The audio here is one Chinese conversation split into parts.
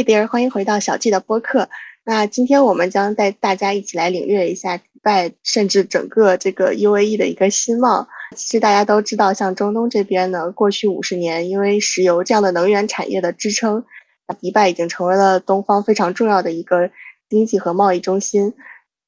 Hey there，欢迎回到小 G 的播客。那今天我们将带大家一起来领略一下迪拜，甚至整个这个 UAE 的一个新貌。其实大家都知道，像中东这边呢，过去五十年，因为石油这样的能源产业的支撑，迪拜已经成为了东方非常重要的一个经济和贸易中心。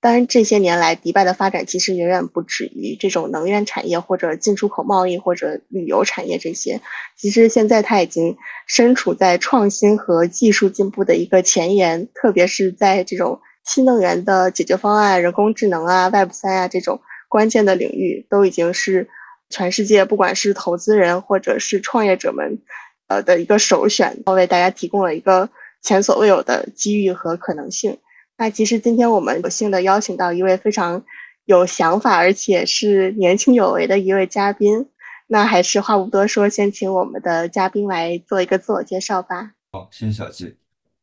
当然，这些年来，迪拜的发展其实远远不止于这种能源产业或者进出口贸易或者旅游产业这些。其实现在它已经身处在创新和技术进步的一个前沿，特别是在这种新能源的解决方案、人工智能啊、Web 三啊这种关键的领域，都已经是全世界不管是投资人或者是创业者们，呃的一个首选，为大家提供了一个前所未有的机遇和可能性。那其实今天我们有幸的邀请到一位非常有想法，而且是年轻有为的一位嘉宾。那还是话不多说，先请我们的嘉宾来做一个自我介绍吧。好，谢谢小季。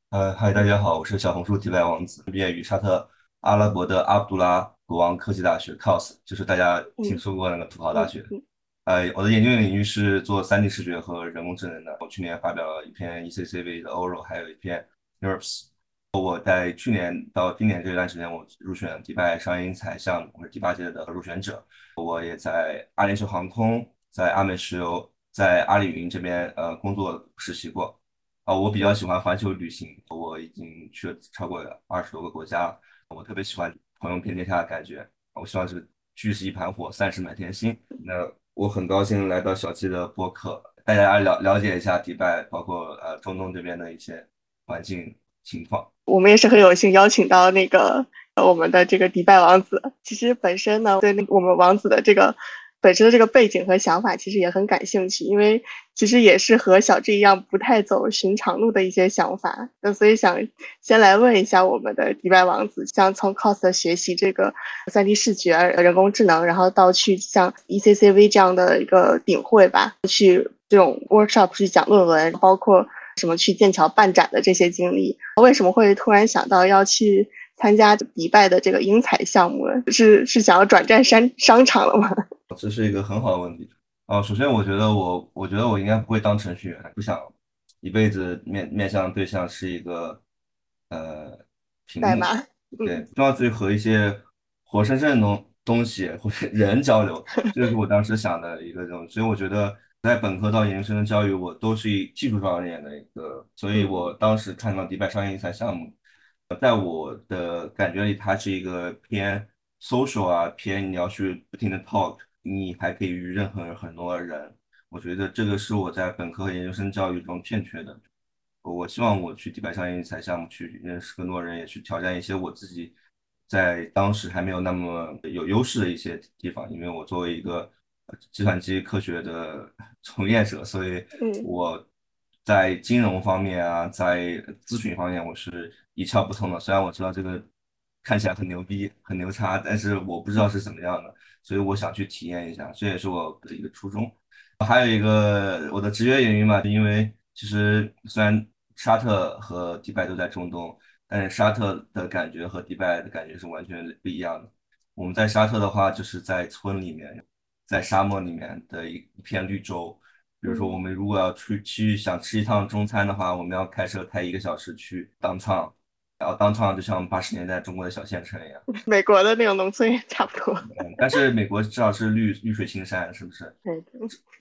呃，嗨，大家好，我是小红书迪拜王子，毕业于沙特阿拉伯的阿卜杜拉国王科技大学 （COS），就是大家听说过那个土豪大学。呃，我的研究领域是做 3D 视觉和人工智能的。我去年发表了一篇 ECCV 的 oral，还有一篇 NURBS。我在去年到今年这段时间，我入选迪拜商业英才项目，我是第八届的入选者。我也在阿联酋航空、在阿美石油、在阿里云这边呃工作实习过。啊，我比较喜欢环球旅行，我已经去了超过二十多个国家。我特别喜欢朋友遍天下的感觉。我希望是聚是一盘火，散是满天星。那我很高兴来到小七的播客，带大家了了解一下迪拜，包括呃中东这边的一些环境情况。我们也是很有幸邀请到那个我们的这个迪拜王子。其实本身呢，对那我们王子的这个本身的这个背景和想法，其实也很感兴趣。因为其实也是和小智一样，不太走寻常路的一些想法。那所以想先来问一下我们的迪拜王子，像从 COS 学习这个 3D 视觉、人工智能，然后到去像 ECCV 这样的一个顶会吧，去这种 workshop 去讲论文，包括。什么去剑桥办展的这些经历，为什么会突然想到要去参加迪拜的这个英才项目？是是想要转战商商场了吗？这是一个很好的问题哦。首先，我觉得我我觉得我应该不会当程序员，不想一辈子面面向对象是一个呃代码。对，重要是和一些活生生的东东西或者人交流，这是我当时想的一个这种。所以我觉得。在本科到研究生的教育，我都是以技术方面的一个，所以我当时看到迪拜商业英才项目，在我的感觉里，它是一个偏 social 啊，偏你要去不停的 talk，你还可以与任何很多人。我觉得这个是我在本科和研究生教育中欠缺的。我希望我去迪拜商业英才项目去认识更多人，也去挑战一些我自己在当时还没有那么有优势的一些地方，因为我作为一个。计算机科学的从业者，所以我在金融方面啊，在咨询方面，我是一窍不通的。虽然我知道这个看起来很牛逼、很牛叉，但是我不知道是怎么样的，所以我想去体验一下，这也是我的一个初衷。还有一个我的职业原因嘛，因为其实虽然沙特和迪拜都在中东，但是沙特的感觉和迪拜的感觉是完全不一样的。我们在沙特的话，就是在村里面。在沙漠里面的一一片绿洲，比如说我们如果要出去想吃一趟中餐的话，我们要开车开一个小时去当趟，然后当趟就像八十年代中国的小县城一样。美国的那种农村也差不多。但是美国至少是绿绿水青山，是不是？对。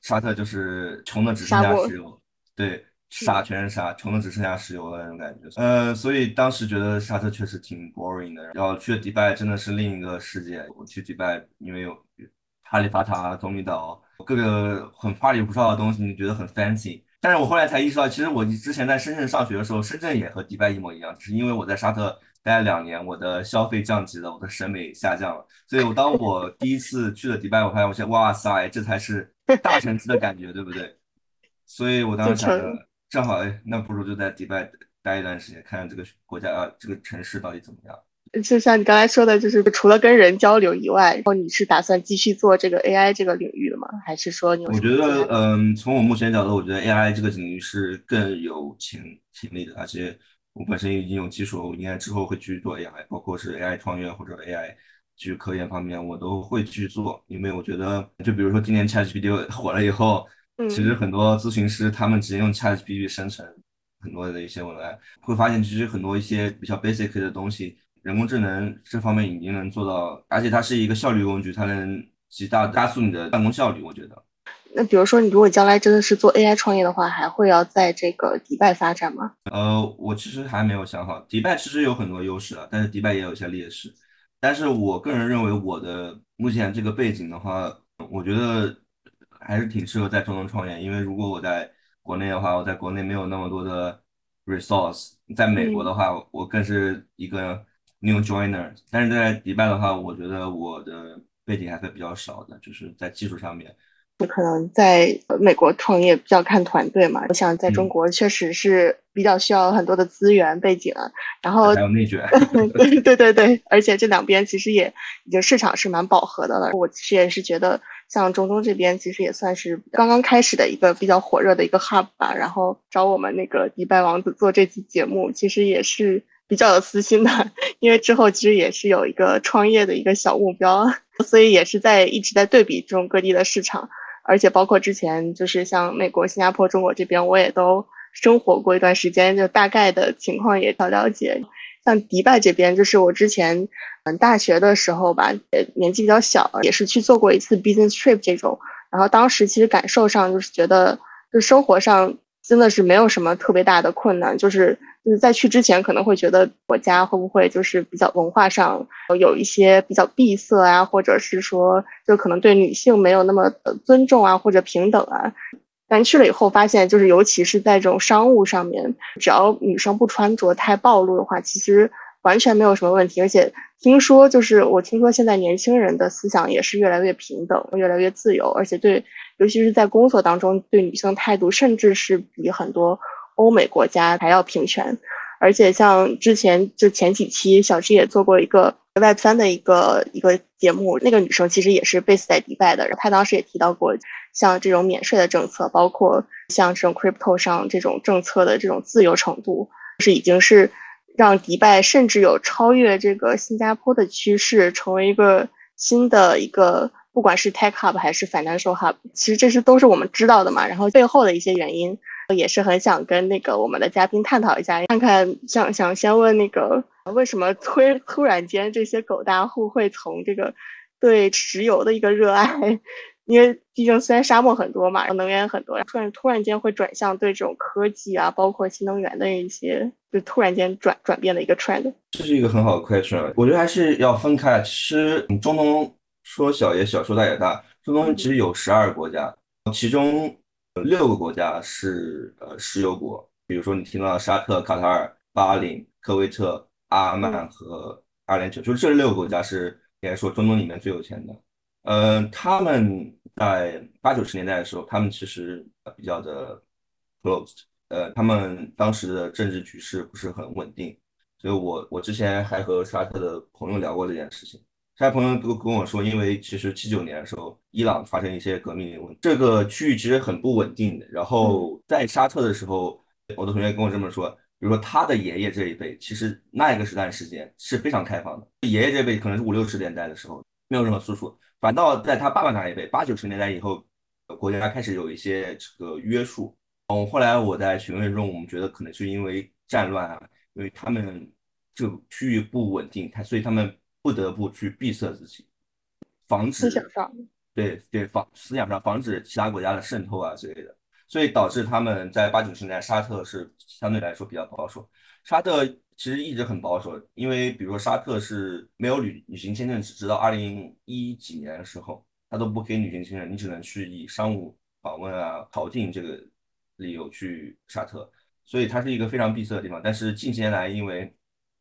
沙特就是穷的只剩下石油，对，沙全是沙，穷的只剩下石油的那种感觉。呃，所以当时觉得沙特确实挺 boring 的。然后去了迪拜真的是另一个世界。我去迪拜，因为有。哈利法塔、棕榈岛，各个很花里胡哨的东西，你觉得很 fancy。但是我后来才意识到，其实我之前在深圳上学的时候，深圳也和迪拜一模一样，只是因为我在沙特待了两年，我的消费降级了，我的审美下降了。所以，我当我第一次去了迪拜，我发现，我现哇塞，这才是大城市的感觉，对不对？所以我当时想着，正好，哎，那不如就在迪拜待一段时间，看看这个国家啊，这个城市到底怎么样。就像你刚才说的，就是除了跟人交流以外，然后你是打算继续做这个 AI 这个领域的吗？还是说你？我觉得，嗯，从我目前角度，我觉得 AI 这个领域是更有潜潜力的，而且我本身已经有基础，我应该之后会继续做 AI，包括是 AI 创业或者 AI 去科研方面，我都会去做。因为我觉得，就比如说今年 ChatGPT 火了以后，其实很多咨询师他们直接用 ChatGPT 生成很多的一些文案，会发现其实很多一些比较 basic 的东西，人工智能这方面已经能做到，而且它是一个效率工具，它能极大加速你的办公效率。我觉得。那比如说，你如果将来真的是做 AI 创业的话，还会要在这个迪拜发展吗？呃，我其实还没有想好。迪拜其实有很多优势啊，但是迪拜也有一些劣势。但是我个人认为，我的目前这个背景的话，我觉得还是挺适合在中东创业。因为如果我在国内的话，我在国内没有那么多的 resource。在美国的话，我更是一个 new joiner。但是在迪拜的话，我觉得我的背景还是比较少的，就是在技术上面。你可能在美国创业比较看团队嘛，我想在中国确实是比较需要很多的资源背景，然后还有内卷，对对对对，而且这两边其实也已经市场是蛮饱和的了。我其实也是觉得，像中东这边其实也算是刚刚开始的一个比较火热的一个 hub 吧。然后找我们那个迪拜王子做这期节目，其实也是比较有私心的，因为之后其实也是有一个创业的一个小目标，所以也是在一直在对比这种各地的市场。而且包括之前就是像美国、新加坡、中国这边，我也都生活过一段时间，就大概的情况也了了解。像迪拜这边，就是我之前嗯大学的时候吧，年纪比较小，也是去做过一次 business trip 这种，然后当时其实感受上就是觉得，就生活上真的是没有什么特别大的困难，就是。就是在去之前可能会觉得国家会不会就是比较文化上有一些比较闭塞啊，或者是说就可能对女性没有那么尊重啊，或者平等啊。但去了以后发现，就是尤其是在这种商务上面，只要女生不穿着太暴露的话，其实完全没有什么问题。而且听说就是我听说现在年轻人的思想也是越来越平等，越来越自由，而且对尤其是在工作当中对女性态度，甚至是比很多。欧美国家还要平权，而且像之前就前几期小 G 也做过一个 Web 三的一个一个节目，那个女生其实也是 base 在迪拜的，她当时也提到过，像这种免税的政策，包括像这种 crypto 上这种政策的这种自由程度，是已经是让迪拜甚至有超越这个新加坡的趋势，成为一个新的一个不管是 tech hub 还是 financial hub，其实这是都是我们知道的嘛，然后背后的一些原因。也是很想跟那个我们的嘉宾探讨一下，看看想想先问那个为什么突突然间这些狗大户会从这个对石油的一个热爱，因为毕竟虽然沙漠很多嘛，能源很多，突然突然间会转向对这种科技啊，包括新能源的一些，就突然间转转变的一个 trend。这是一个很好的 question，我觉得还是要分开。其实中东说小也小，说大也大。中东其实有十二个国家，其中。六个国家是呃石油国，比如说你听到沙特、卡塔尔、巴林、科威特、阿曼和阿联酋，就是这六个国家是应该说中东里面最有钱的。呃，他们在八九十年代的时候，他们其实比较的 closed，呃，他们当时的政治局势不是很稳定，所以我我之前还和沙特的朋友聊过这件事情。他朋友都跟我说，因为其实七九年的时候，伊朗发生一些革命这个区域其实很不稳定的。然后在沙特的时候，我的同学跟我这么说，比如说他的爷爷这一辈，其实那一个时代时间是非常开放的。爷爷这辈可能是五六十年代的时候，没有任何束缚。反倒在他爸爸那一辈，八九十年代以后，国家开始有一些这个约束。嗯，后来我在询问中，我们觉得可能是因为战乱啊，因为他们这个区域不稳定，他所以他们。不得不去闭塞自己，防止思想上，对对防思想上防止其他国家的渗透啊之类的，所以导致他们在八九十年代沙特是相对来说比较保守。沙特其实一直很保守，因为比如说沙特是没有旅旅行签证，直到二零一几年的时候，他都不给旅行签证，你只能去以商务访问啊、考进这个理由去沙特，所以它是一个非常闭塞的地方。但是近些年来，因为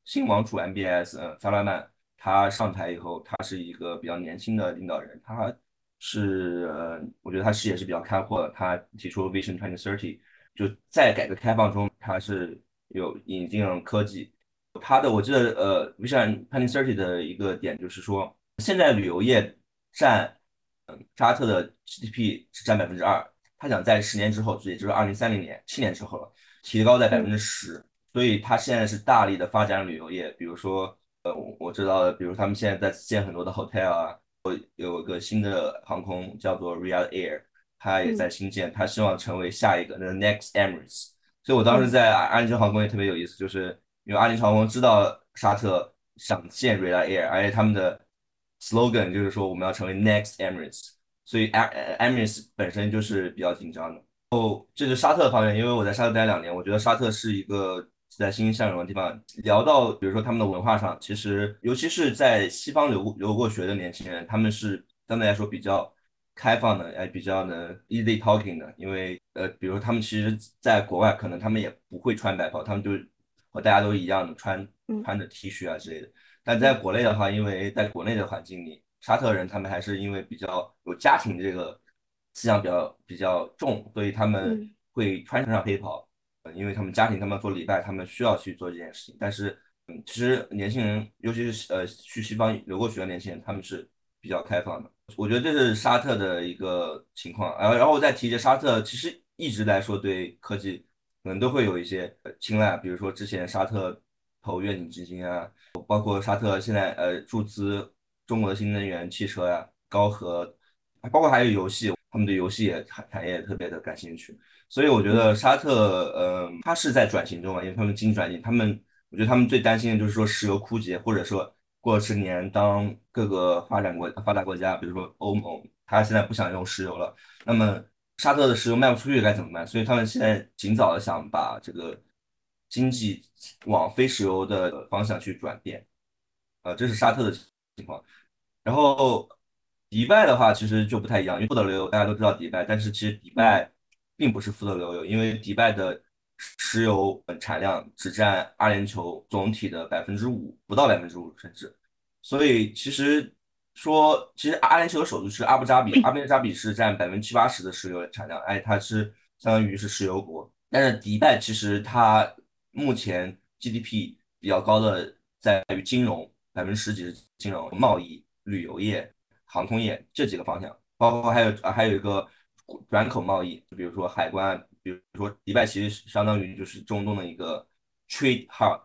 新王储 MBS，嗯，萨拉曼。他上台以后，他是一个比较年轻的领导人，他是呃，我觉得他视野是比较开阔的。他提出 Vision Twenty Thirty，就在改革开放中，他是有引进了科技。他的我记得呃，Vision Twenty Thirty 的一个点就是说，现在旅游业占嗯沙特的 GDP 只占百分之二，他想在十年之后，也就是二零三零年，七年之后了，提高在百分之十。所以他现在是大力的发展旅游业，比如说。我知道的，比如他们现在在建很多的 hotel 啊，有个新的航空叫做 Real Air，它也在新建，它希望成为下一个那 Next Emirates，所以我当时在阿联酋航空也特别有意思，就是因为阿联酋航空知道沙特想建 Real Air，而且他们的 slogan 就是说我们要成为 Next Emirates，所以 Emirates 本身就是比较紧张的。哦，这是沙特方面，因为我在沙特待两年，我觉得沙特是一个在欣欣向荣的地方。聊到比如说他们的文化上，其实尤其是在西方留留过学的年轻人，他们是相对来说比较开放的，哎，比较能 easy talking 的。因为呃，比如说他们其实在国外，可能他们也不会穿白袍，他们就和大家都一样的穿穿着 T 恤啊之类的。但在国内的话，因为在国内的环境里，沙特人他们还是因为比较有家庭这个。思想比较比较重，所以他们会穿上黑袍，因为他们家庭他们做礼拜，他们需要去做这件事情。但是，嗯，其实年轻人，尤其是呃去西方留过学的年轻人，他们是比较开放的。我觉得这是沙特的一个情况。然后，然后我再提一下，沙特其实一直来说对科技可能都会有一些青睐，比如说之前沙特投愿景基金啊，包括沙特现在呃注资中国的新能源汽车呀，高核，包括还有游戏。他们对游戏也产产业特别的感兴趣，所以我觉得沙特，呃，它是在转型中啊，因为他们经济转型，他们，我觉得他们最担心的就是说石油枯竭，或者说过十年当各个发展国发达国家，比如说欧盟，他现在不想用石油了，那么沙特的石油卖不出去该怎么办？所以他们现在尽早的想把这个经济往非石油的方向去转变，呃，这是沙特的情况，然后。迪拜的话其实就不太一样，因为不得流大家都知道迪拜，但是其实迪拜并不是富得流油，因为迪拜的石油产量只占阿联酋总体的百分之五，不到百分之五甚至。所以其实说，其实阿联酋的首都是阿布扎比，阿布扎比是占百分之七八十的石油产量，哎，它是相当于是石油国。但是迪拜其实它目前 GDP 比较高的在于金融，百分之十几是金融、贸易、旅游业。航空业这几个方向，包括还有，还有一个转口贸易，比如说海关，比如说迪拜其实相当于就是中东的一个 trade hub、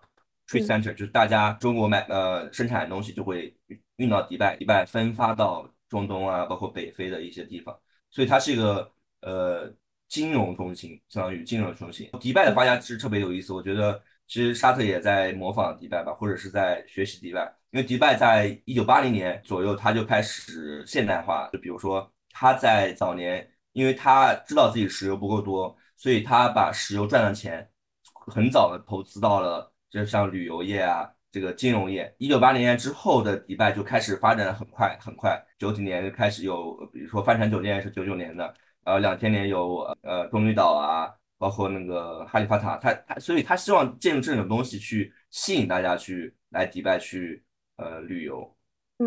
trade center，就是大家中国买呃生产的东西就会运到迪拜，迪拜分发到中东啊，包括北非的一些地方，所以它是一个呃金融中心，相当于金融中心。迪拜的发家其实特别有意思，我觉得其实沙特也在模仿迪拜吧，或者是在学习迪拜。因为迪拜在一九八零年左右，它就开始现代化。就比如说，它在早年，因为他知道自己石油不够多，所以他把石油赚的钱很早的投资到了，就像旅游业啊，这个金融业。一九八零年之后的迪拜就开始发展的很快很快，九几年就开始有，比如说帆船酒店是九九年的，呃，两千年有呃棕榈岛啊，包括那个哈利法塔，他他，所以他希望借助这种东西去吸引大家去来迪拜去。呃，旅游，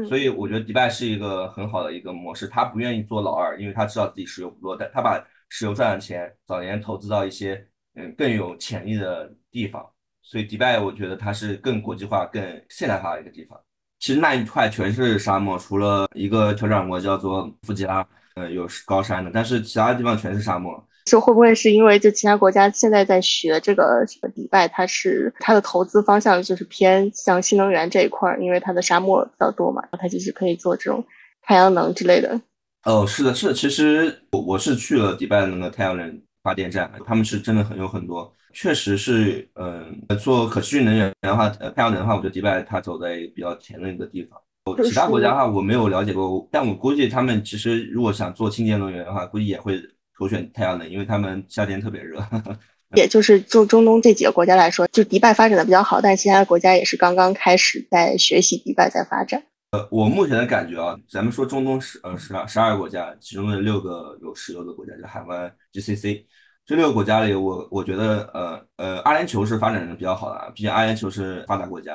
所以我觉得迪拜是一个很好的一个模式。他不愿意做老二，因为他知道自己石油不多，但他把石油赚的钱早年投资到一些嗯更有潜力的地方。所以迪拜我觉得它是更国际化、更现代化的一个地方。其实那一块全是沙漠，除了一个酋长国叫做富吉拉，呃，有高山的，但是其他地方全是沙漠。就会不会是因为就其他国家现在在学这个迪拜，它是它的投资方向就是偏向新能源这一块儿，因为它的沙漠比较多嘛，它就是可以做这种太阳能之类的。哦，是的，是的，其实我我是去了迪拜的那个太阳能发电站，他们是真的很有很多，确实是，嗯，做可持续能源的话，呃，太阳能的话，我觉得迪拜它走在比较前的一个地方。其他国家的话我没有了解过，但我估计他们其实如果想做清洁能源的话，估计也会。首选太阳能，因为他们夏天特别热。也就是就中东这几个国家来说，就迪拜发展的比较好，但其他的国家也是刚刚开始在学习迪拜在发展。呃，我目前的感觉啊，咱们说中东十呃十二十二个国家，其中的六个有石油的国家，就海湾 GCC 这六个国家里，我我觉得呃呃阿联酋是发展的比较好的，毕竟阿联酋是发达国家。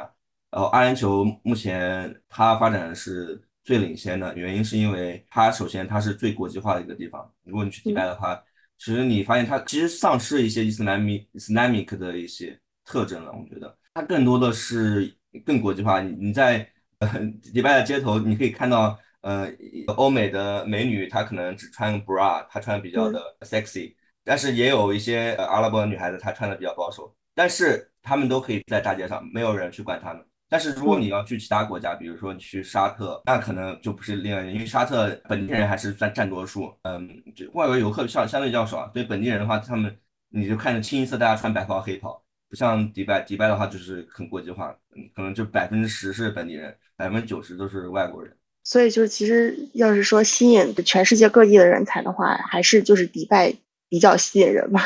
然后阿联酋目前它发展的是。最领先的原因是因为它首先它是最国际化的一个地方。如果你去迪拜的话，其实你发现它其实丧失了一些伊斯兰米、Islamic 的一些特征了。我觉得它更多的是更国际化。你你在呃 迪拜的街头，你可以看到呃欧美的美女，她可能只穿 bra，她穿的比较的 sexy，但是也有一些阿拉伯女孩子，她穿的比较保守，但是她们都可以在大街上，没有人去管她们。但是如果你要去其他国家，比如说你去沙特，那可能就不是另外，因为沙特本地人还是占占多数，嗯，就外国游客相相对较少，所以本地人的话，他们你就看着清一色大家穿白袍黑袍，不像迪拜，迪拜的话就是很国际化，嗯，可能就百分之十是本地人，百分之九十都是外国人。所以就是其实要是说吸引全世界各地的人才的话，还是就是迪拜比较吸引人吧？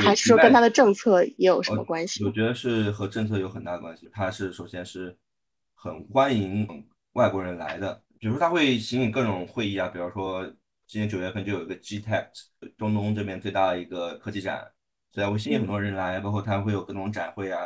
还是说跟他的政策也有什么关系？我觉得是和政策有很大关系。他是首先是很欢迎外国人来的，比如说它会吸引各种会议啊，比如说今年九月份就有一个 GTEC，中东这边最大的一个科技展，所以会吸引很多人来，包括他会有各种展会啊。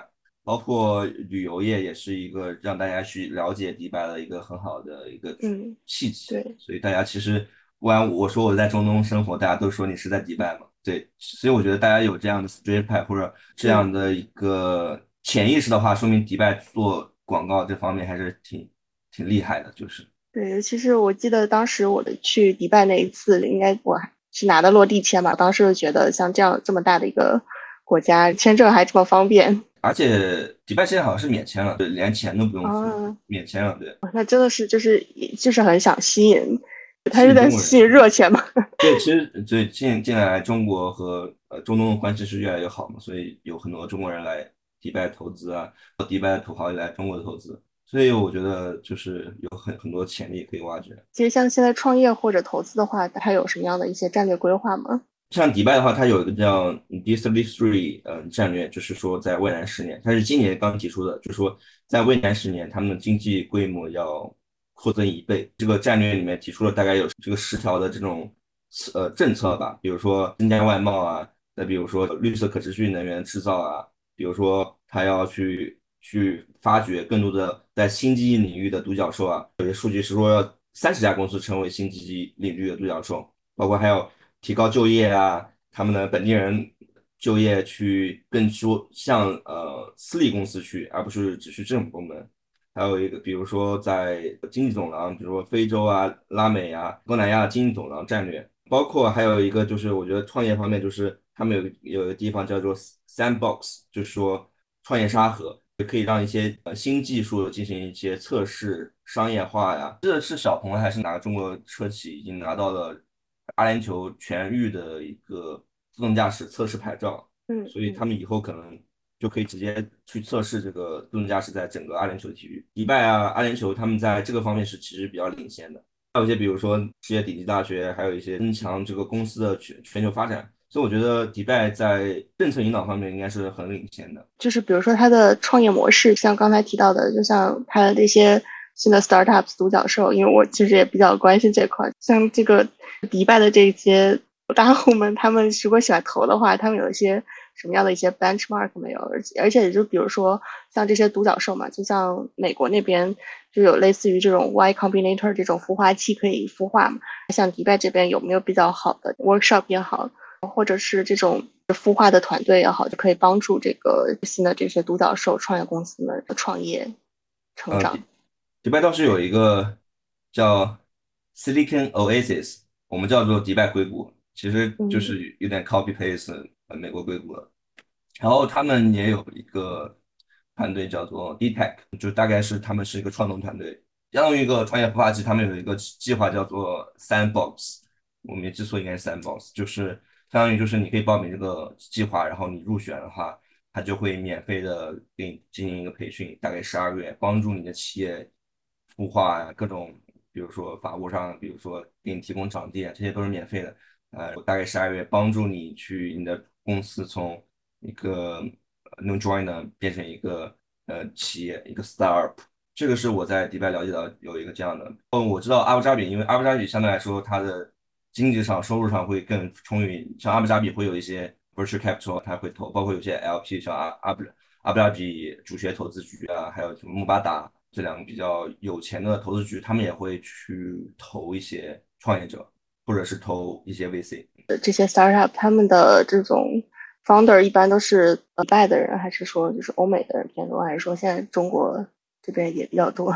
包括旅游业也是一个让大家去了解迪拜的一个很好的一个契机。对，所以大家其实不然我说我在中东生活，大家都说你是在迪拜嘛。对，所以我觉得大家有这样的 street p 或者这样的一个潜意识的话，说明迪拜做广告这方面还是挺挺厉害的。就是对，尤其是我记得当时我的去迪拜那一次，应该我是拿的落地签吧，当时就觉得像这样这么大的一个国家，签证还这么方便。而且迪拜现在好像是免签了，对，连钱都不用付，免签了，对。那真的是就是就是很想吸引，他是在吸引热钱吗？对，其实对近近来中国和呃中东的关系是越来越好嘛，所以有很多中国人来迪拜投资啊，迪拜的土豪也来中国投资，所以我觉得就是有很很多潜力可以挖掘。其实像现在创业或者投资的话，它有什么样的一些战略规划吗？像迪拜的话，它有一个叫 D thirty three，嗯，战略，就是说在未来十年，它是今年刚提出的，就是说在未来十年，他们的经济规模要扩增一倍。这个战略里面提出了大概有这个十条的这种呃政策吧，比如说增加外贸啊，再比如说绿色可持续能源制造啊，比如说它要去去发掘更多的在新经济领域的独角兽啊，有些数据是说要三十家公司成为新经济领域的独角兽，包括还有。提高就业啊，他们的本地人就业去更说向呃私立公司去，而不是只去政府部门。还有一个，比如说在经济走廊，比如说非洲啊、拉美啊、东南亚经济走廊战略，包括还有一个就是我觉得创业方面，就是他们有有一个地方叫做 Sandbox，就是说创业沙盒，可以让一些呃新技术进行一些测试商业化呀。这是小鹏还是哪个中国车企已经拿到了？阿联酋全域的一个自动驾驶测试牌照，嗯，所以他们以后可能就可以直接去测试这个自动驾驶在整个阿联酋的体育。迪拜啊，阿联酋他们在这个方面是其实比较领先的。还有一些比如说世界顶级大学，还有一些增强这个公司的全全球发展。所以我觉得迪拜在政策引导方面应该是很领先的。就是比如说它的创业模式，像刚才提到的，就像它的这些。新的 startups 独角兽，因为我其实也比较关心这块。像这个迪拜的这些大户们，他们如果喜欢投的话，他们有一些什么样的一些 benchmark 没有？而且而且，也就比如说像这些独角兽嘛，就像美国那边就有类似于这种 Y Combinator 这种孵化器可以孵化嘛。像迪拜这边有没有比较好的 workshop 也好，或者是这种孵化的团队也好，就可以帮助这个新的这些独角兽创业公司们创业成长？迪拜倒是有一个叫 Silicon Oasis，我们叫做迪拜硅谷，其实就是有点 copy paste 美国硅谷了。然后他们也有一个团队叫做 DTech，就大概是他们是一个创投团队，相当于一个创业孵化器。他们有一个计划叫做 Sandbox，我们也之所以应该是 Sandbox，就是相当于就是你可以报名这个计划，然后你入选的话，他就会免费的给你进行一个培训，大概十二个月，帮助你的企业。孵化呀，各种，比如说法务上，比如说给你提供场地，这些都是免费的。呃，大概十二月帮助你去你的公司从一个 new joiner 变成一个呃企业，一个 startup。这个是我在迪拜了解到有一个这样的。哦，我知道阿布扎比，因为阿布扎比相对来说它的经济上收入上会更充裕，像阿布扎比会有一些 virtual capital，它会投，包括有些 LP，像阿阿布阿布扎比主权投资局啊，还有什么穆巴达。这两个比较有钱的投资局，他们也会去投一些创业者，或者是投一些 VC。这些 startup 他们的这种 founder 一般都是迪拜的人，还是说就是欧美的人偏多，还是说现在中国这边也比较多？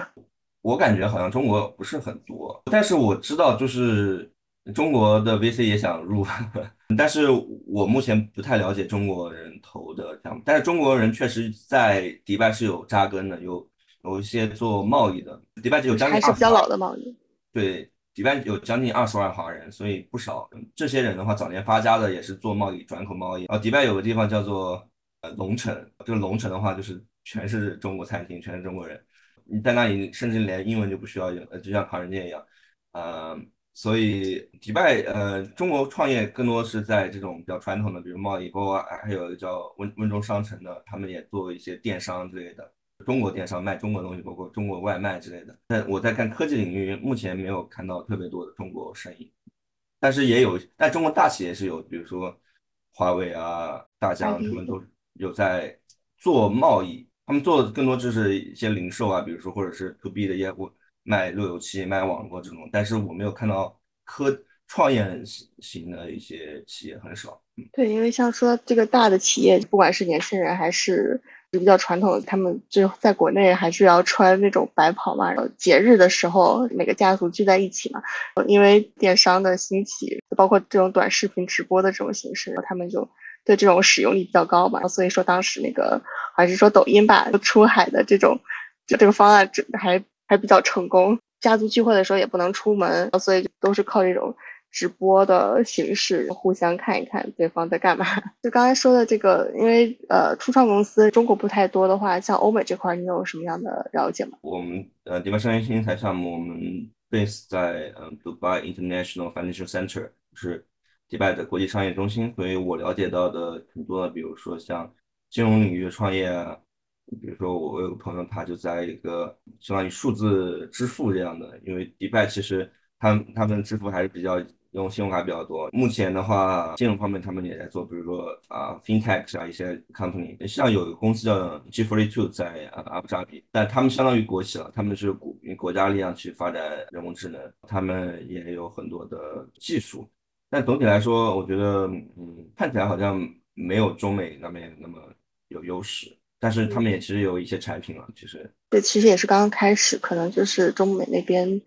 我感觉好像中国不是很多，但是我知道就是中国的 VC 也想入，但是我目前不太了解中国人投的项目。但是中国人确实在迪拜是有扎根的，有。有一些做贸易的，迪拜只有将近还是比较老的贸易。对，迪拜有将近二十万华人，所以不少。这些人的话，早年发家的也是做贸易、转口贸易。然后迪拜有个地方叫做呃龙城，这个龙城的话就是全是中国餐厅，全是中国人。你在那里甚至连英文就不需要用，呃，就像唐人街一样，呃，所以迪拜呃中国创业更多是在这种比较传统的，比如贸易，包括还有叫温温州商城的，他们也做一些电商之类的。中国电商卖中国东西，包括中国外卖之类的。但我在看科技领域，目前没有看到特别多的中国生意，但是也有，但中国大企业是有，比如说华为啊、大疆，他们都有在做贸易，他们做的更多就是一些零售啊，比如说或者是 to B 的业务，卖路由器、卖网络这种。但是我没有看到科创业型的一些企业很少。对，因为像说这个大的企业，不管是年轻人还是。比较传统，他们就在国内还是要穿那种白袍嘛。然后节日的时候，每个家族聚在一起嘛。因为电商的兴起，包括这种短视频直播的这种形式，他们就对这种使用率比较高嘛。所以说当时那个还是说抖音吧，出海的这种就这个方案还还比较成功。家族聚会的时候也不能出门，所以都是靠这种。直播的形式，互相看一看对方在干嘛。就刚才说的这个，因为呃，初创公司中国不太多的话，像欧美这块，你有什么样的了解吗？我们呃，迪拜商业新材项目，我们 base 在呃，Dubai International Financial Center，是迪拜的国际商业中心。所以我了解到的很多，比如说像金融领域创业，比如说我有个朋友，他就在一个相当于数字支付这样的，因为迪拜其实他他们支付还是比较。用信用卡比较多。目前的话，金融方面他们也在做，比如说啊，fintech 啊一些 company，像有一个公司叫 G42 在啊阿布扎比，但他们相当于国企了，他们是国国家力量去发展人工智能，他们也有很多的技术。但总体来说，我觉得嗯，看起来好像没有中美那边那么有优势，但是他们也其实有一些产品了，其实。对，其实也是刚刚开始，可能就是中美那边。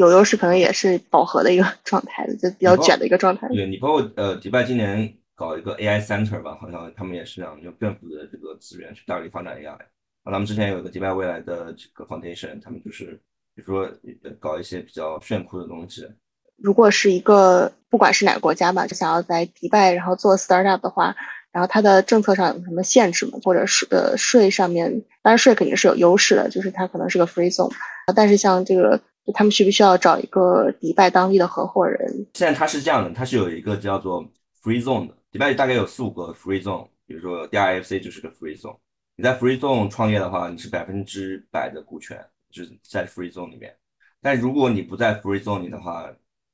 有优势可能也是饱和的一个 状态的，就比较卷的一个状态。对你包括呃，迪拜今年搞一个 AI Center 吧，好像他们也是这样用政府的这个资源去大力发展 AI。他们之前有一个迪拜未来的这个 Foundation，他们就是比如说搞一些比较炫酷的东西。如果是一个不管是哪个国家吧，就想要在迪拜然后做 startup 的话，然后它的政策上有什么限制吗？或者是呃税上面，当然税肯定是有优势的，就是它可能是个 free zone，但是像这个。他们需不需要找一个迪拜当地的合伙人？现在它是这样的，它是有一个叫做 Free Zone 的，迪拜大概有四五个 Free Zone，比如说 DIFC 就是个 Free Zone。你在 Free Zone 创业的话，你是百分之百的股权，就是在 Free Zone 里面。但如果你不在 Free Zone 里的话，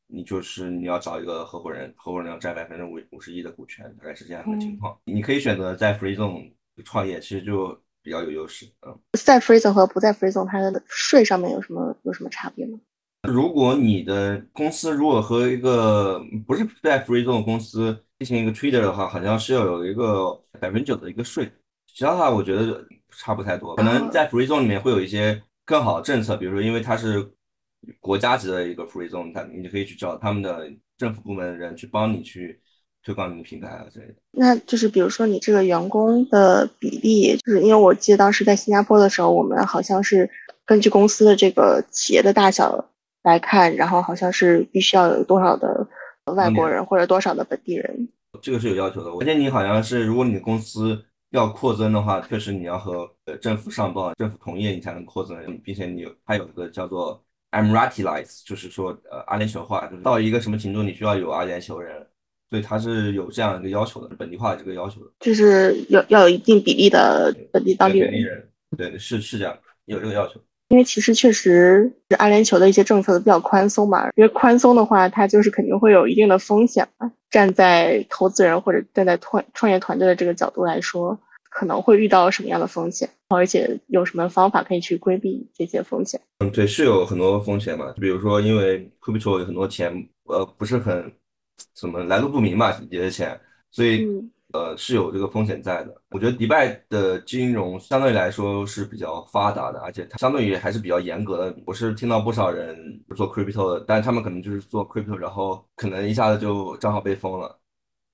你就是你要找一个合伙人，合伙人要占百分之五五十一的股权，大概是这样的情况。你可以选择在 Free Zone 创业，其实就。比较有优势，嗯，在 free zone 和不在 free zone，它的税上面有什么有什么差别吗？如果你的公司如果和一个不是在 free zone 公司进行一个 trader 的话，好像是要有一个百分之九的一个税，其他的话我觉得差不太多。可能在 free zone 里面会有一些更好的政策，比如说因为它是国家级的一个 free zone，它你就可以去找他们的政府部门的人去帮你去。推广你的品牌啊之类的，那就是比如说你这个员工的比例，就是因为我记得当时在新加坡的时候，我们好像是根据公司的这个企业的大小来看，然后好像是必须要有多少的外国人或者多少的本地人，这个是有要求的。而且你好像是，如果你的公司要扩增的话，确实你要和呃政府上报，政府同意你才能扩增，并且你有还有一个叫做 Emiratize，就是说呃阿联酋化，就是到一个什么程度你需要有阿联酋人。所以它是有这样一个要求的，本地化的这个要求的，就是要要有一定比例的本地当地人。对，是是这样，有这个要求。因为其实确实是阿联酋的一些政策都比较宽松嘛，因为宽松的话，它就是肯定会有一定的风险嘛。站在投资人或者站在创创业团队的这个角度来说，可能会遇到什么样的风险，而且有什么方法可以去规避这些风险？嗯，对，是有很多风险嘛，比如说因为 crypto 有很多钱，呃，不是很。什么来路不明吧，也的钱，所以呃是有这个风险在的。我觉得迪拜的金融相对来说是比较发达的，而且它相对于还是比较严格的。我是听到不少人做 crypto 的，但他们可能就是做 crypto，然后可能一下子就账号被封了。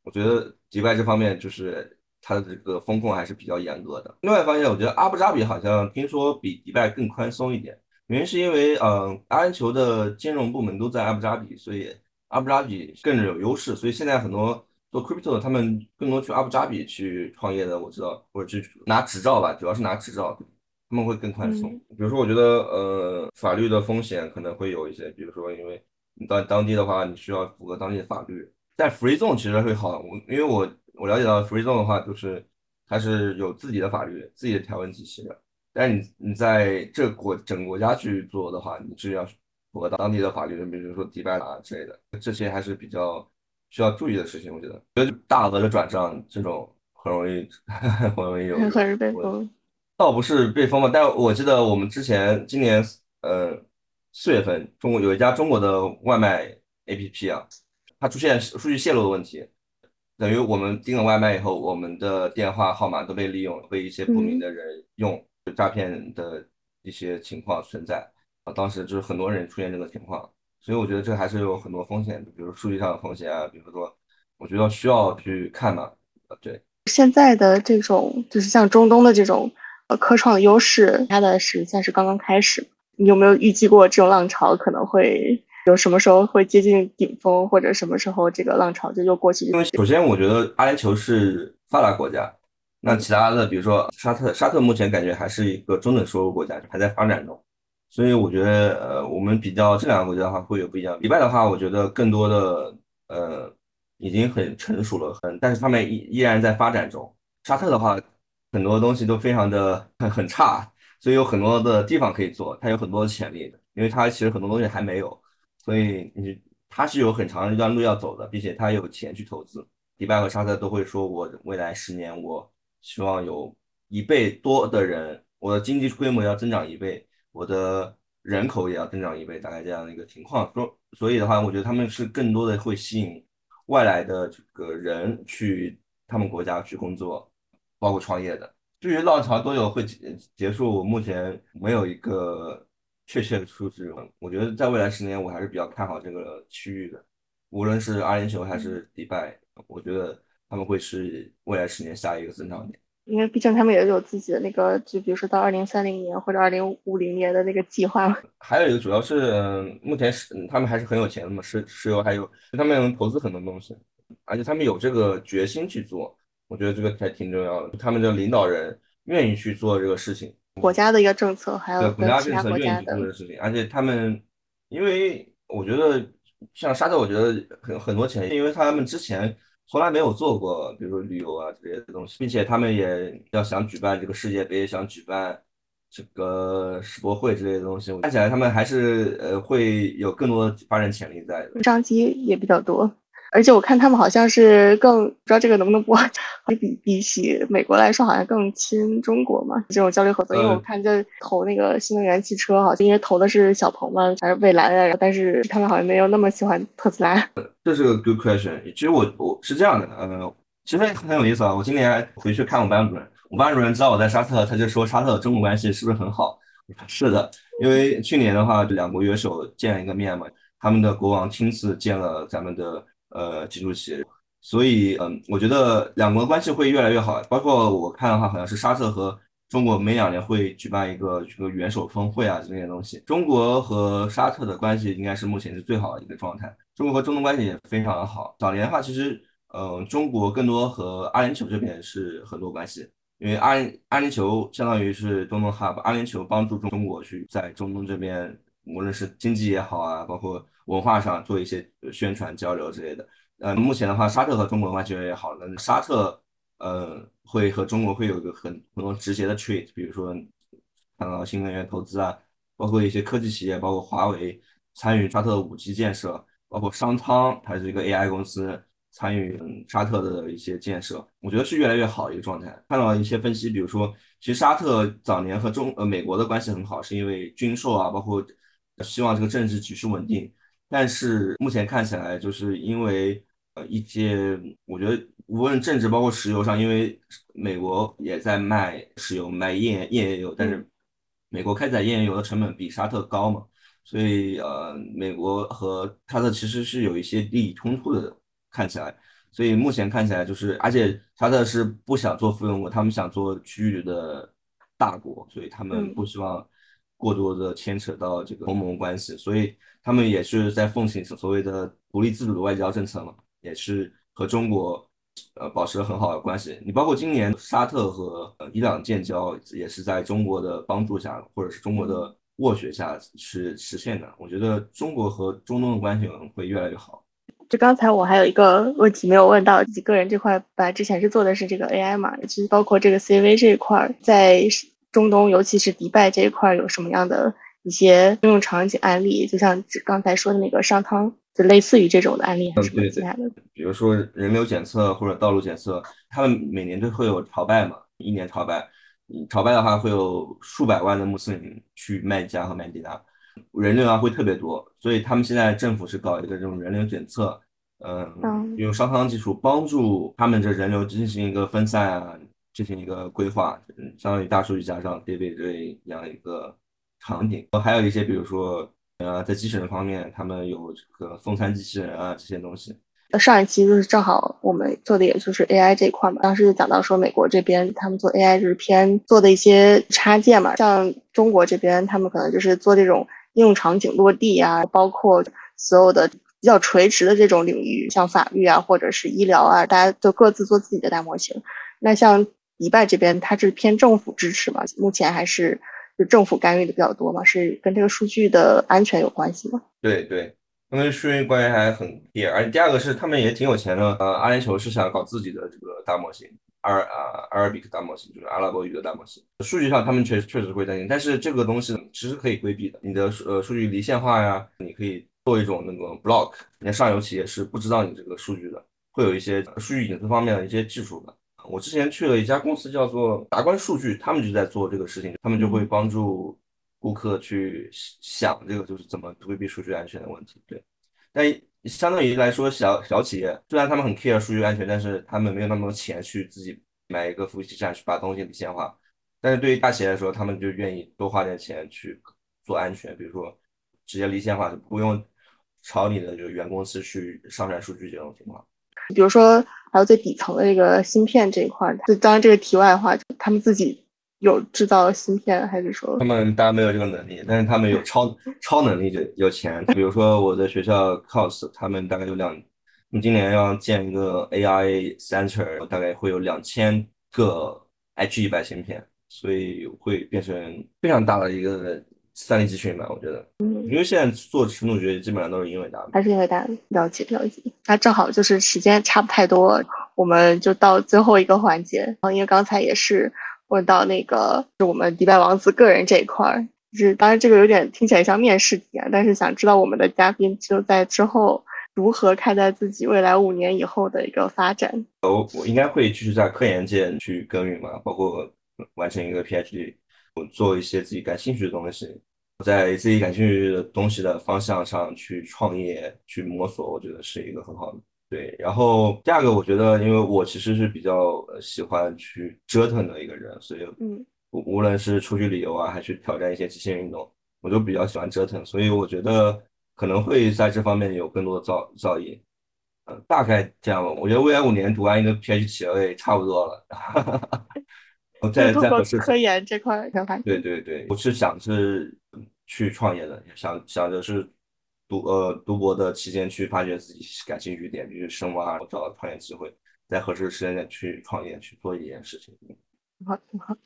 我觉得迪拜这方面就是它的这个风控还是比较严格的。另外一方面，我觉得阿布扎比好像听说比迪拜更宽松一点。原因是因为，嗯，阿联酋的金融部门都在阿布扎比，所以阿布扎比更有优势。所以现在很多做 crypto 的，他们更多去阿布扎比去创业的，我知道，或者去拿执照吧，主要是拿执照，他们会更宽松。比如说，我觉得，呃，法律的风险可能会有一些，比如说，因为你到当地的话，你需要符合当地的法律。但 free zone 其实会好，我因为我我了解到 free zone 的话，就是它是有自己的法律、自己的条文体系的。但是你你在这国整个国家去做的话，你是要符合当地的法律的，比如说迪拜啊之类的，这些还是比较需要注意的事情。我觉得，觉得大额的转账这种很容易 很容易有很容易被封，倒不是被封吧，但我记得我们之前今年呃四月份，中国有一家中国的外卖 APP 啊，它出现数据泄露的问题，等于我们订了外卖以后，我们的电话号码都被利用，被一些不明的人用。诈骗的一些情况存在啊，当时就是很多人出现这个情况，所以我觉得这还是有很多风险，比如数据上的风险啊，比如说，我觉得需要去看嘛，啊，对。现在的这种就是像中东的这种呃科创优势，它的是算是刚刚开始，你有没有预计过这种浪潮可能会有什么时候会接近顶峰，或者什么时候这个浪潮就又过去？因为首先我觉得阿联酋是发达国家。那其他的，比如说沙特，沙特目前感觉还是一个中等收入国家，还在发展中，所以我觉得，呃，我们比较这两个国家的话，会有不一样。迪拜的话，我觉得更多的，呃，已经很成熟了，很，但是他们依依然在发展中。沙特的话，很多东西都非常的很很差，所以有很多的地方可以做，它有很多的潜力的，因为它其实很多东西还没有，所以你它是有很长一段路要走的，并且它有钱去投资。迪拜和沙特都会说，我未来十年我。希望有一倍多的人，我的经济规模要增长一倍，我的人口也要增长一倍，大概这样的一个情况。所所以的话，我觉得他们是更多的会吸引外来的这个人去他们国家去工作，包括创业的。至于浪潮多久会结结束，我目前没有一个确切的数字。我觉得在未来十年，我还是比较看好这个区域的，无论是阿联酋还是迪拜，我觉得。他们会是未来十年下一个增长点，因为毕竟他们也有自己的那个，就比如说到二零三零年或者二零五零年的那个计划。还有一个主要是，目前是他们还是很有钱的嘛，石石油还有他们投资很多东西，而且他们有这个决心去做，我觉得这个还挺重要的。他们的领导人愿意去做这个事情，国家的一个政策，还有国家政策愿意去做这个事情，而且他们，因为我觉得像沙特，我觉得很很多钱，因为他们之前。从来没有做过，比如说旅游啊这些东西，并且他们也要想举办这个世界杯，想举办这个世博会之类的东西，看起来他们还是呃会有更多的发展潜力在的，商机也比较多。而且我看他们好像是更不知道这个能不能播，比比起美国来说，好像更亲中国嘛。这种交流合作，因为我看这投那个新能源汽车，好像因为投的是小鹏嘛，还是蔚来的，但是他们好像没有那么喜欢特斯拉。这是个 good question。其实我我是这样的，呃，其实很有意思啊。我今年回去看我班主任，我班主任知道我在沙特，他就说沙特中国关系是不是很好？是的，因为去年的话，两国元首见了一个面嘛，他们的国王亲自见了咱们的。呃，基础企业，所以嗯，我觉得两国关系会越来越好。包括我看的话，好像是沙特和中国每两年会举办一个这个元首峰会啊，这些东西。中国和沙特的关系应该是目前是最好的一个状态。中国和中东关系也非常的好。早年的话，其实嗯，中国更多和阿联酋这边是很多关系，因为阿阿联酋相当于是中东 hub，阿联酋帮助中中国去在中东这边，无论是经济也好啊，包括。文化上做一些宣传交流之类的。呃，目前的话，沙特和中国关系越来越好了。沙特呃会和中国会有一个很很多直接的 trade，比如说看到新能源投资啊，包括一些科技企业，包括华为参与沙特的五 G 建设，包括商汤，它是一个 AI 公司参与沙特的一些建设。我觉得是越来越好的一个状态。看到一些分析，比如说，其实沙特早年和中呃美国的关系很好，是因为军售啊，包括希望这个政治局势稳定。但是目前看起来，就是因为呃一些，我觉得无论政治包括石油上，因为美国也在卖石油、卖页页岩油，但是美国开采页岩油的成本比沙特高嘛，所以呃美国和沙特其实是有一些利益冲突的，看起来，所以目前看起来就是，而且沙特是不想做附庸国，他们想做区域的大国，所以他们不希望。过多的牵扯到这个同盟关系，所以他们也是在奉行所谓的独立自主的外交政策嘛，也是和中国呃保持了很好的关系。你包括今年沙特和伊朗建交，也是在中国的帮助下，或者是中国的斡旋下是实现的。我觉得中国和中东的关系可能会越来越好。就刚才我还有一个问题没有问到，自己个人这块本来之前是做的是这个 AI 嘛，其实包括这个 CV 这一块在。中东，尤其是迪拜这一块，有什么样的一些应用场景案例？就像刚才说的那个商汤，就类似于这种的案例？比如说人流检测或者道路检测，他们每年都会有朝拜嘛，一年朝拜。朝拜的话，会有数百万的穆斯林去麦加和麦地那，人流啊会特别多。所以他们现在政府是搞一个这种人流检测，嗯，用商汤技术帮助他们这人流进行一个分散啊。进行一个规划，相当于大数据加上 David 这样一个场景，还有一些比如说，呃，在机器人方面，他们有这个送餐机器人啊这些东西。上一期就是正好我们做的也就是 AI 这一块嘛，当时就讲到说美国这边他们做 AI 就是偏做的一些插件嘛，像中国这边他们可能就是做这种应用场景落地啊，包括所有的比较垂直的这种领域，像法律啊或者是医疗啊，大家就各自做自己的大模型。那像迪拜这边，它是偏政府支持嘛？目前还是就政府干预的比较多嘛？是跟这个数据的安全有关系吗？对对，他们数据关系还很低，而且第二个是他们也挺有钱的。呃，阿联酋是想搞自己的这个大模型，阿尔啊阿尔比克大模型，就是阿拉伯语的大模型。数据上他们确确实会担心，但是这个东西其实可以规避的。你的呃数据离线化呀，你可以做一种那个 block，你的上游企业是不知道你这个数据的，会有一些数据隐私方面的一些技术的。我之前去了一家公司，叫做达观数据，他们就在做这个事情，他们就会帮助顾客去想这个就是怎么规避数据安全的问题。对，但相当于来说，小小企业虽然他们很 care 数据安全，但是他们没有那么多钱去自己买一个服务器站去把东西离线化。但是对于大企业来说，他们就愿意多花点钱去做安全，比如说直接离线化，不用朝你的这个原公司去上传数据这种情况。比如说，还有最底层的这个芯片这一块，就当然这个题外话，他们自己有制造芯片，还是说他们当然没有这个能力，但是他们有超超能力，就有钱。比如说我在学校 cos，他们大概有两，今年要建一个 AI center，大概会有两千个 H 一百芯片，所以会变成非常大的一个。三力集群吧，我觉得，嗯，因为现在做深度学习基本上都是英伟达，还是英伟达？了解了解。那正好就是时间差不太多，我们就到最后一个环节。然后因为刚才也是问到那个，就我们迪拜王子个人这一块儿，就是当然这个有点听起来像面试题啊，但是想知道我们的嘉宾就在之后如何看待自己未来五年以后的一个发展。我我应该会继续在科研界去耕耘嘛，包括完成一个 PhD。做一些自己感兴趣的东西，在自己感兴趣的东西的方向上去创业、去摸索，我觉得是一个很好的。对，然后第二个，我觉得，因为我其实是比较喜欢去折腾的一个人，所以，嗯，无论是出去旅游啊，还是挑战一些极限运动，我都比较喜欢折腾，所以我觉得可能会在这方面有更多的造造诣。嗯，大概这样吧。我觉得未来五年读完一个 PhD 企业也差不多了。在在科研这块对对对，我是想是去创业的，想想着是读呃读博的期间去发掘自己感兴趣点，比如深挖，找到创业机会，在合适的时间点去创业去做一件事情。好，好。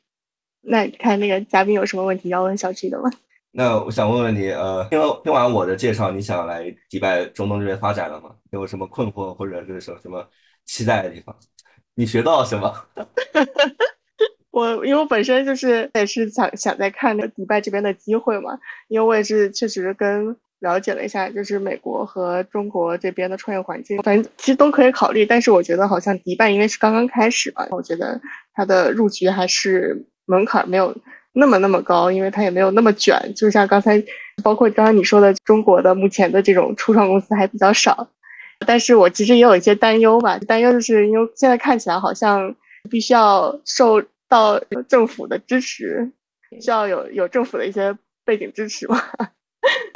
那看那个嘉宾有什么问题要问小 G 的吗？那我想问问你，呃，听听完我的介绍，你想来迪拜中东这边发展了吗？有什么困惑或者是什什么期待的地方？你学到了什么？我因为我本身就是也是想想在看那迪拜这边的机会嘛，因为我也是确实跟了解了一下，就是美国和中国这边的创业环境，反正其实都可以考虑，但是我觉得好像迪拜因为是刚刚开始嘛，我觉得它的入局还是门槛没有那么那么高，因为它也没有那么卷，就像刚才包括刚刚你说的，中国的目前的这种初创公司还比较少，但是我其实也有一些担忧吧，担忧就是因为现在看起来好像必须要受。到政府的支持，需要有有政府的一些背景支持嘛？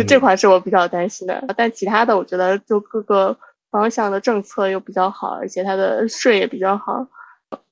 这块是我比较担心的。但其他的，我觉得就各个方向的政策又比较好，而且它的税也比较好。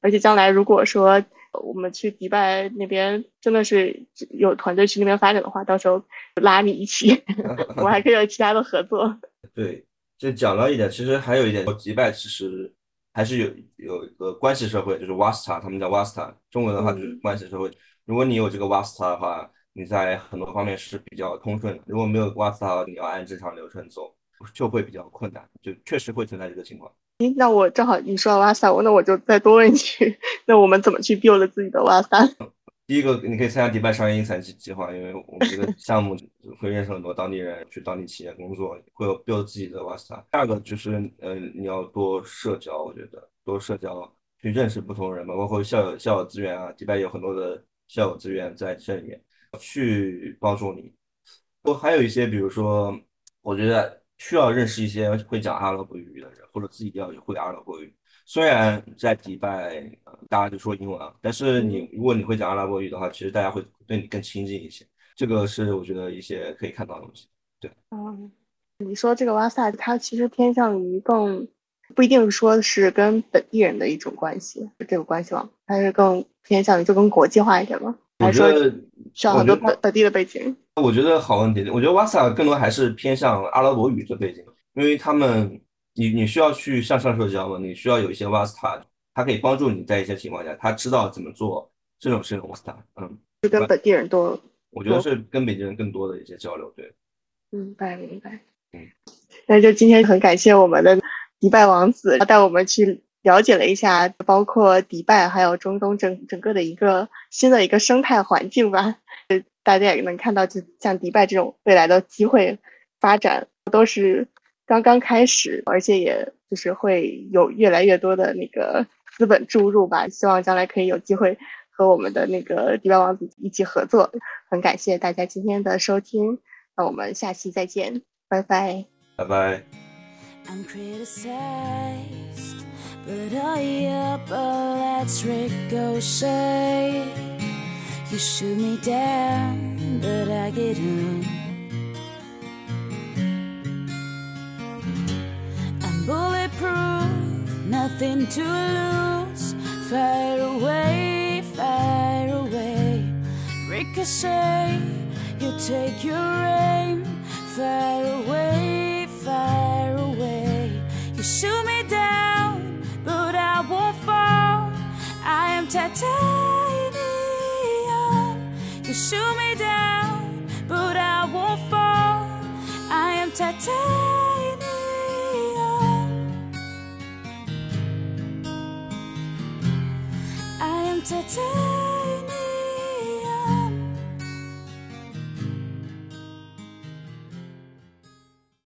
而且将来如果说我们去迪拜那边真的是有团队去那边发展的话，到时候拉你一起，我们还可以有其他的合作。对，就讲到一点，其实还有一点，迪拜其实还是有有一个关系社会，就是 Wasta，他们叫 Wasta，中文的话就是关系社会。如果你有这个 Wasta 的话，你在很多方面是比较通顺的。如果没有 Wasta，你要按正常流程走，就会比较困难，就确实会存在这个情况。诶那我正好你说到 Wasta，那我就再多问一句，那我们怎么去 build 自己的 Wasta？第一个，你可以参加迪拜商业英才计计划，因为我们这个 项目会认识很多当地人，去当地企业工作，会有 build 自己的 Wasta。第二个就是，呃，你要多社交，我觉得多社交，去认识不同人嘛，包括校友校友资源啊，迪拜有很多的校友资源在这里面，去帮助你。我还有一些，比如说，我觉得。需要认识一些会讲阿拉伯语的人，或者自己要会阿拉伯语。虽然在迪拜，大家就说英文啊，但是你如果你会讲阿拉伯语的话，其实大家会对你更亲近一些。这个是我觉得一些可以看到的东西。对，嗯，你说这个瓦萨，它其实偏向于更不一定说是跟本地人的一种关系，这个关系吗？还是更偏向于就跟国际化一点吗？我觉得需要很多本本地的背景。我觉得好问题，我觉得瓦萨更多还是偏向阿拉伯语这背景，因为他们，你你需要去向上社交嘛，你需要有一些瓦斯塔，它可以帮助你在一些情况下，他知道怎么做这种是瓦斯塔，嗯，就跟本地人多，我觉得是跟本地人更多的一些交流，对，明白明白，嗯，那就今天很感谢我们的迪拜王子带我们去。了解了一下，包括迪拜还有中东整整个的一个新的一个生态环境吧。大家也能看到，就像迪拜这种未来的机会发展都是刚刚开始，而且也就是会有越来越多的那个资本注入吧。希望将来可以有机会和我们的那个迪拜王子一起合作。很感谢大家今天的收听，那我们下期再见，拜拜，拜拜。But I up, let's ricochet. You shoot me down, but I get up. Bulletproof, nothing to lose. Fire away, fire away. Ricochet, you take your aim. Fire away, fire away. You shoot me down, but I won't fall. I am titanium. You shoot me down, but I won't fall. I am titanium. 在这。